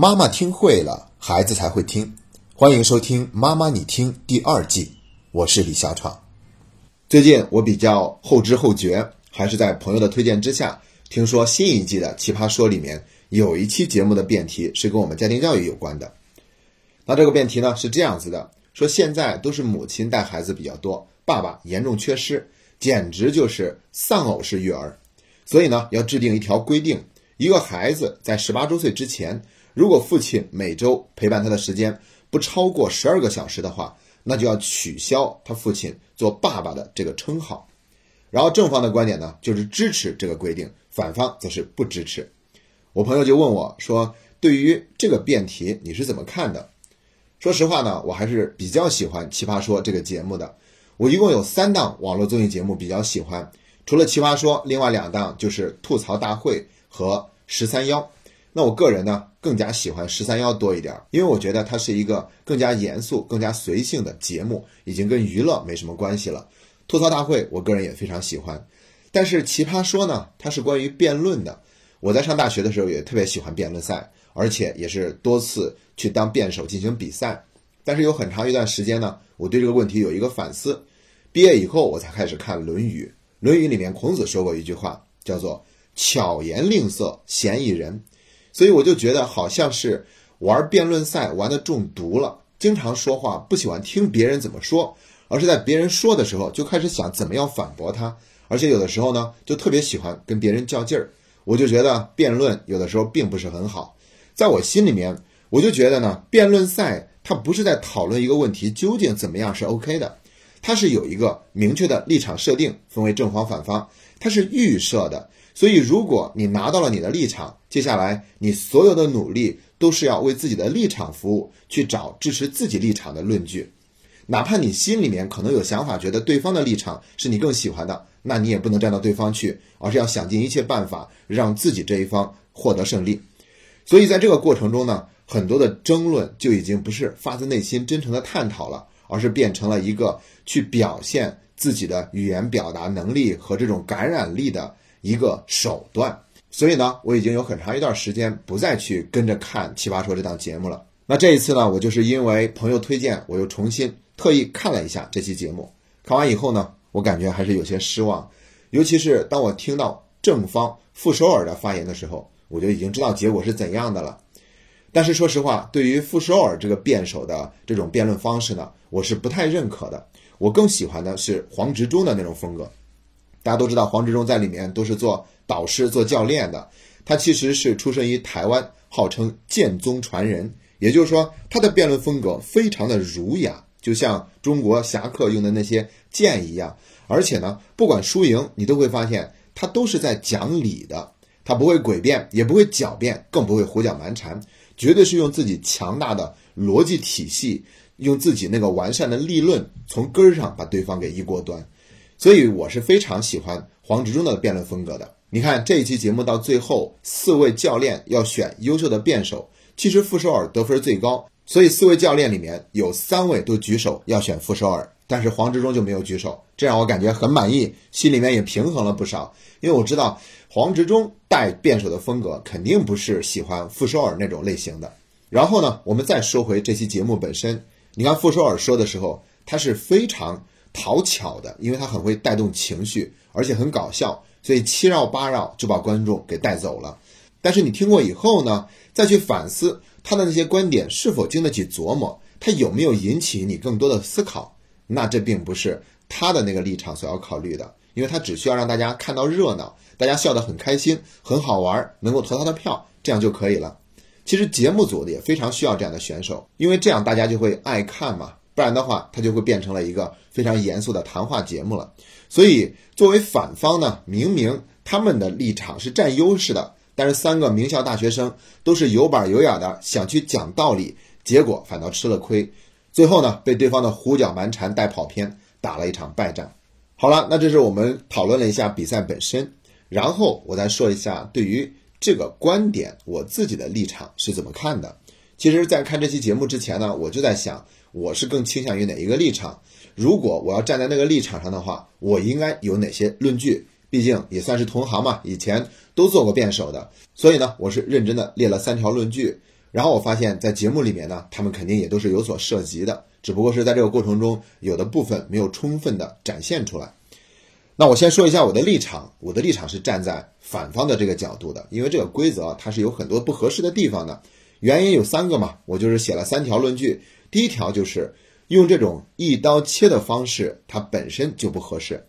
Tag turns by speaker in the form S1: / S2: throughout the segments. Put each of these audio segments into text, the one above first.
S1: 妈妈听会了，孩子才会听。欢迎收听《妈妈你听》第二季，我是李小闯。最近我比较后知后觉，还是在朋友的推荐之下，听说新一季的《奇葩说》里面有一期节目的辩题是跟我们家庭教育有关的。那这个辩题呢是这样子的：说现在都是母亲带孩子比较多，爸爸严重缺失，简直就是丧偶式育儿。所以呢，要制定一条规定，一个孩子在十八周岁之前。如果父亲每周陪伴他的时间不超过十二个小时的话，那就要取消他父亲做爸爸的这个称号。然后正方的观点呢，就是支持这个规定，反方则是不支持。我朋友就问我说：“对于这个辩题，你是怎么看的？”说实话呢，我还是比较喜欢《奇葩说》这个节目的。我一共有三档网络综艺节目比较喜欢，除了《奇葩说》，另外两档就是《吐槽大会》和《十三幺》。那我个人呢，更加喜欢十三幺多一点，因为我觉得它是一个更加严肃、更加随性的节目，已经跟娱乐没什么关系了。吐槽大会，我个人也非常喜欢，但是奇葩说呢，它是关于辩论的。我在上大学的时候也特别喜欢辩论赛，而且也是多次去当辩手进行比赛。但是有很长一段时间呢，我对这个问题有一个反思。毕业以后，我才开始看《论语》，《论语》里面孔子说过一句话，叫做“巧言令色，鲜矣仁”。所以我就觉得好像是玩辩论赛玩的中毒了，经常说话不喜欢听别人怎么说，而是在别人说的时候就开始想怎么样反驳他，而且有的时候呢就特别喜欢跟别人较劲儿。我就觉得辩论有的时候并不是很好，在我心里面，我就觉得呢，辩论赛它不是在讨论一个问题究竟怎么样是 OK 的，它是有一个明确的立场设定，分为正方反方，它是预设的。所以，如果你拿到了你的立场，接下来你所有的努力都是要为自己的立场服务，去找支持自己立场的论据，哪怕你心里面可能有想法，觉得对方的立场是你更喜欢的，那你也不能站到对方去，而是要想尽一切办法让自己这一方获得胜利。所以，在这个过程中呢，很多的争论就已经不是发自内心真诚的探讨了，而是变成了一个去表现自己的语言表达能力和这种感染力的。一个手段，所以呢，我已经有很长一段时间不再去跟着看《奇葩说》这档节目了。那这一次呢，我就是因为朋友推荐，我又重新特意看了一下这期节目。看完以后呢，我感觉还是有些失望，尤其是当我听到正方傅首尔的发言的时候，我就已经知道结果是怎样的了。但是说实话，对于傅首尔这个辩手的这种辩论方式呢，我是不太认可的。我更喜欢的是黄执中的那种风格。大家都知道，黄执中在里面都是做导师、做教练的。他其实是出生于台湾，号称剑宗传人，也就是说，他的辩论风格非常的儒雅，就像中国侠客用的那些剑一样。而且呢，不管输赢，你都会发现他都是在讲理的。他不会诡辩，也不会狡辩，更不会胡搅蛮缠，绝对是用自己强大的逻辑体系，用自己那个完善的立论，从根儿上把对方给一锅端。所以我是非常喜欢黄执中的辩论风格的。你看这一期节目到最后，四位教练要选优秀的辩手，其实傅首尔得分最高，所以四位教练里面有三位都举手要选傅首尔，但是黄执中就没有举手，这让我感觉很满意，心里面也平衡了不少。因为我知道黄执中带辩手的风格肯定不是喜欢傅首尔那种类型的。然后呢，我们再说回这期节目本身，你看傅首尔说的时候，他是非常。讨巧的，因为他很会带动情绪，而且很搞笑，所以七绕八绕就把观众给带走了。但是你听过以后呢，再去反思他的那些观点是否经得起琢磨，他有没有引起你更多的思考，那这并不是他的那个立场所要考虑的，因为他只需要让大家看到热闹，大家笑得很开心，很好玩，能够投他的票，这样就可以了。其实节目组也非常需要这样的选手，因为这样大家就会爱看嘛。不然的话，它就会变成了一个非常严肃的谈话节目了。所以，作为反方呢，明明他们的立场是占优势的，但是三个名校大学生都是有板有眼的，想去讲道理，结果反倒吃了亏，最后呢，被对方的胡搅蛮缠带跑偏，打了一场败仗。好了，那这是我们讨论了一下比赛本身，然后我再说一下对于这个观点我自己的立场是怎么看的。其实，在看这期节目之前呢，我就在想。我是更倾向于哪一个立场？如果我要站在那个立场上的话，我应该有哪些论据？毕竟也算是同行嘛，以前都做过辩手的，所以呢，我是认真的列了三条论据，然后我发现，在节目里面呢，他们肯定也都是有所涉及的，只不过是在这个过程中，有的部分没有充分的展现出来。那我先说一下我的立场，我的立场是站在反方的这个角度的，因为这个规则它是有很多不合适的地方的，原因有三个嘛，我就是写了三条论据。第一条就是用这种一刀切的方式，它本身就不合适。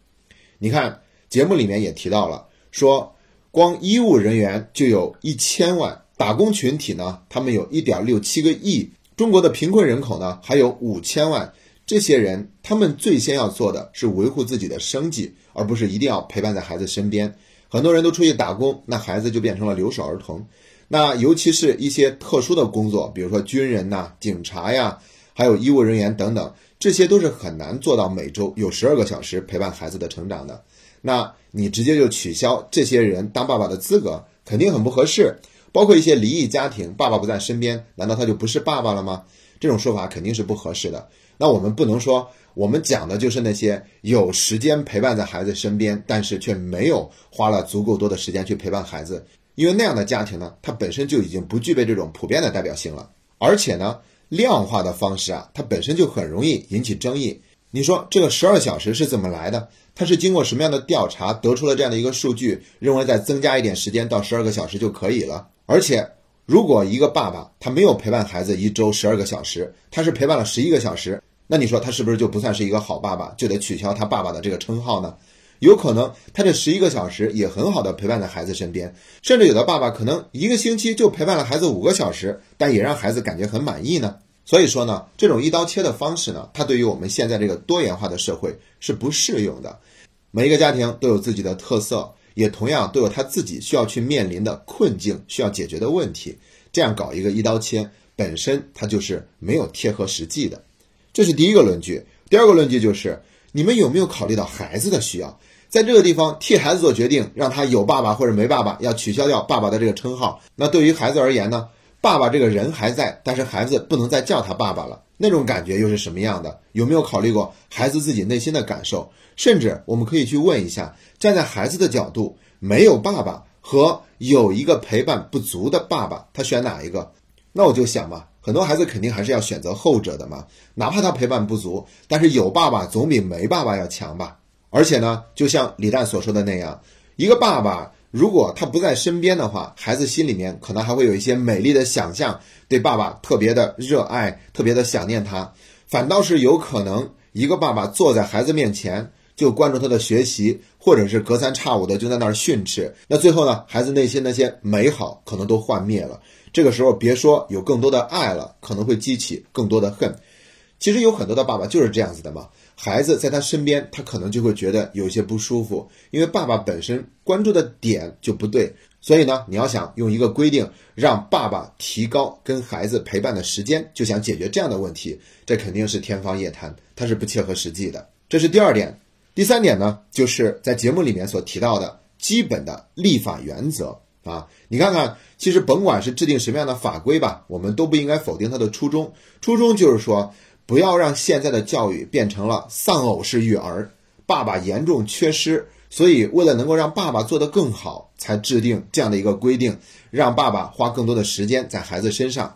S1: 你看节目里面也提到了，说光医务人员就有一千万，打工群体呢，他们有一点六七个亿，中国的贫困人口呢还有五千万。这些人，他们最先要做的是维护自己的生计，而不是一定要陪伴在孩子身边。很多人都出去打工，那孩子就变成了留守儿童。那尤其是一些特殊的工作，比如说军人呐、警察呀，还有医务人员等等，这些都是很难做到每周有十二个小时陪伴孩子的成长的。那你直接就取消这些人当爸爸的资格，肯定很不合适。包括一些离异家庭，爸爸不在身边，难道他就不是爸爸了吗？这种说法肯定是不合适的。那我们不能说，我们讲的就是那些有时间陪伴在孩子身边，但是却没有花了足够多的时间去陪伴孩子，因为那样的家庭呢，它本身就已经不具备这种普遍的代表性了。而且呢，量化的方式啊，它本身就很容易引起争议。你说这个十二小时是怎么来的？它是经过什么样的调查得出了这样的一个数据，认为再增加一点时间到十二个小时就可以了？而且。如果一个爸爸他没有陪伴孩子一周十二个小时，他是陪伴了十一个小时，那你说他是不是就不算是一个好爸爸，就得取消他爸爸的这个称号呢？有可能他这十一个小时也很好的陪伴在孩子身边，甚至有的爸爸可能一个星期就陪伴了孩子五个小时，但也让孩子感觉很满意呢。所以说呢，这种一刀切的方式呢，它对于我们现在这个多元化的社会是不适用的。每一个家庭都有自己的特色。也同样都有他自己需要去面临的困境，需要解决的问题。这样搞一个一刀切，本身它就是没有贴合实际的。这是第一个论据。第二个论据就是，你们有没有考虑到孩子的需要？在这个地方替孩子做决定，让他有爸爸或者没爸爸，要取消掉爸爸的这个称号。那对于孩子而言呢？爸爸这个人还在，但是孩子不能再叫他爸爸了。那种感觉又是什么样的？有没有考虑过孩子自己内心的感受？甚至我们可以去问一下，站在孩子的角度，没有爸爸和有一个陪伴不足的爸爸，他选哪一个？那我就想嘛，很多孩子肯定还是要选择后者的嘛，哪怕他陪伴不足，但是有爸爸总比没爸爸要强吧。而且呢，就像李诞所说的那样，一个爸爸。如果他不在身边的话，孩子心里面可能还会有一些美丽的想象，对爸爸特别的热爱，特别的想念他。反倒是有可能，一个爸爸坐在孩子面前就关注他的学习，或者是隔三差五的就在那儿训斥。那最后呢，孩子内心那些美好可能都幻灭了。这个时候，别说有更多的爱了，可能会激起更多的恨。其实有很多的爸爸就是这样子的嘛。孩子在他身边，他可能就会觉得有些不舒服，因为爸爸本身关注的点就不对。所以呢，你要想用一个规定让爸爸提高跟孩子陪伴的时间，就想解决这样的问题，这肯定是天方夜谭，它是不切合实际的。这是第二点。第三点呢，就是在节目里面所提到的基本的立法原则啊。你看看，其实甭管是制定什么样的法规吧，我们都不应该否定它的初衷。初衷就是说。不要让现在的教育变成了丧偶式育儿，爸爸严重缺失，所以为了能够让爸爸做得更好，才制定这样的一个规定，让爸爸花更多的时间在孩子身上。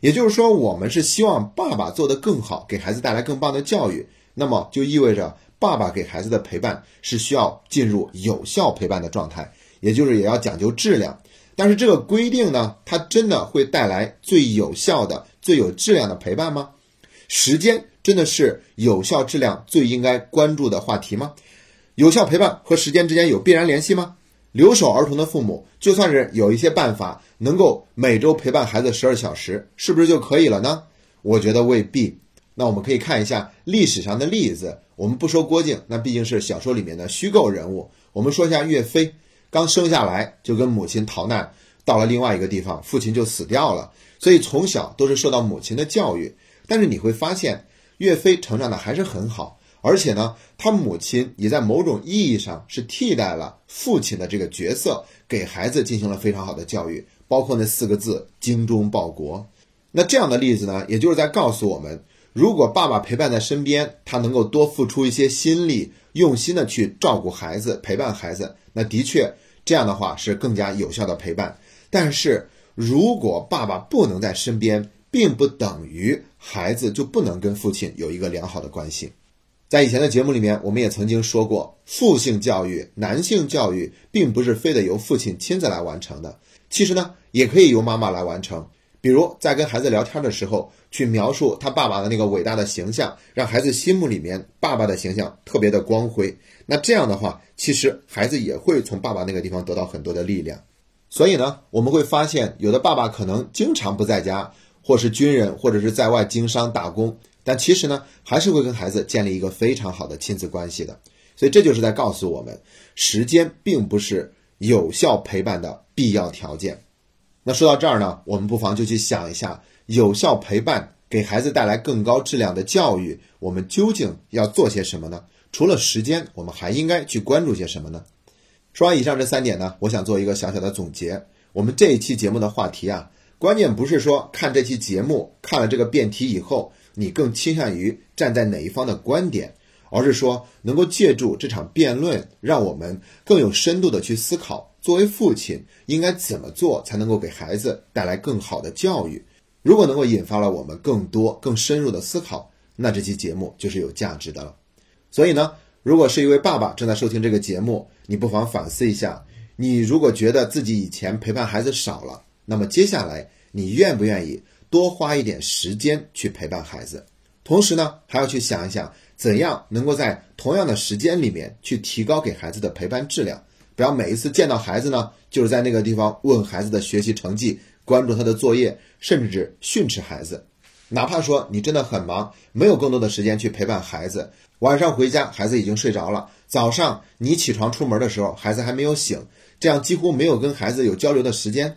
S1: 也就是说，我们是希望爸爸做得更好，给孩子带来更棒的教育。那么就意味着爸爸给孩子的陪伴是需要进入有效陪伴的状态，也就是也要讲究质量。但是这个规定呢，它真的会带来最有效的、最有质量的陪伴吗？时间真的是有效质量最应该关注的话题吗？有效陪伴和时间之间有必然联系吗？留守儿童的父母，就算是有一些办法能够每周陪伴孩子十二小时，是不是就可以了呢？我觉得未必。那我们可以看一下历史上的例子。我们不说郭靖，那毕竟是小说里面的虚构人物。我们说一下岳飞，刚生下来就跟母亲逃难，到了另外一个地方，父亲就死掉了，所以从小都是受到母亲的教育。但是你会发现，岳飞成长的还是很好，而且呢，他母亲也在某种意义上是替代了父亲的这个角色，给孩子进行了非常好的教育，包括那四个字“精忠报国”。那这样的例子呢，也就是在告诉我们，如果爸爸陪伴在身边，他能够多付出一些心力，用心的去照顾孩子，陪伴孩子，那的确这样的话是更加有效的陪伴。但是，如果爸爸不能在身边，并不等于孩子就不能跟父亲有一个良好的关系。在以前的节目里面，我们也曾经说过，父性教育、男性教育并不是非得由父亲亲自来完成的，其实呢，也可以由妈妈来完成。比如在跟孩子聊天的时候，去描述他爸爸的那个伟大的形象，让孩子心目里面爸爸的形象特别的光辉。那这样的话，其实孩子也会从爸爸那个地方得到很多的力量。所以呢，我们会发现，有的爸爸可能经常不在家，或是军人，或者是在外经商打工，但其实呢，还是会跟孩子建立一个非常好的亲子关系的。所以这就是在告诉我们，时间并不是有效陪伴的必要条件。那说到这儿呢，我们不妨就去想一下，有效陪伴给孩子带来更高质量的教育，我们究竟要做些什么呢？除了时间，我们还应该去关注些什么呢？说完以上这三点呢，我想做一个小小的总结。我们这一期节目的话题啊，关键不是说看这期节目看了这个辩题以后，你更倾向于站在哪一方的观点，而是说能够借助这场辩论，让我们更有深度的去思考，作为父亲应该怎么做才能够给孩子带来更好的教育。如果能够引发了我们更多更深入的思考，那这期节目就是有价值的了。所以呢，如果是一位爸爸正在收听这个节目，你不妨反思一下：你如果觉得自己以前陪伴孩子少了，那么接下来你愿不愿意多花一点时间去陪伴孩子？同时呢，还要去想一想，怎样能够在同样的时间里面去提高给孩子的陪伴质量？不要每一次见到孩子呢，就是在那个地方问孩子的学习成绩，关注他的作业，甚至训斥孩子。哪怕说你真的很忙，没有更多的时间去陪伴孩子。晚上回家，孩子已经睡着了。早上你起床出门的时候，孩子还没有醒，这样几乎没有跟孩子有交流的时间。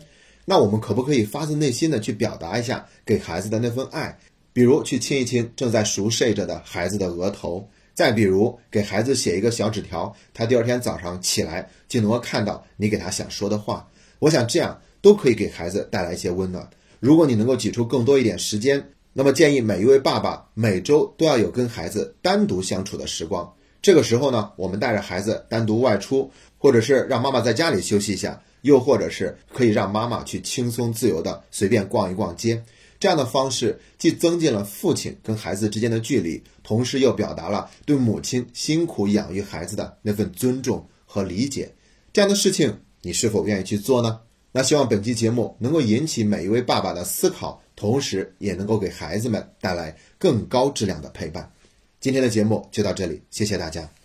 S1: 那我们可不可以发自内心的去表达一下给孩子的那份爱？比如去亲一亲正在熟睡着的孩子的额头，再比如给孩子写一个小纸条，他第二天早上起来就能够看到你给他想说的话。我想这样都可以给孩子带来一些温暖。如果你能够挤出更多一点时间。那么建议每一位爸爸每周都要有跟孩子单独相处的时光。这个时候呢，我们带着孩子单独外出，或者是让妈妈在家里休息一下，又或者是可以让妈妈去轻松自由的随便逛一逛街。这样的方式既增进了父亲跟孩子之间的距离，同时又表达了对母亲辛苦养育孩子的那份尊重和理解。这样的事情，你是否愿意去做呢？那希望本期节目能够引起每一位爸爸的思考。同时，也能够给孩子们带来更高质量的陪伴。今天的节目就到这里，谢谢大家。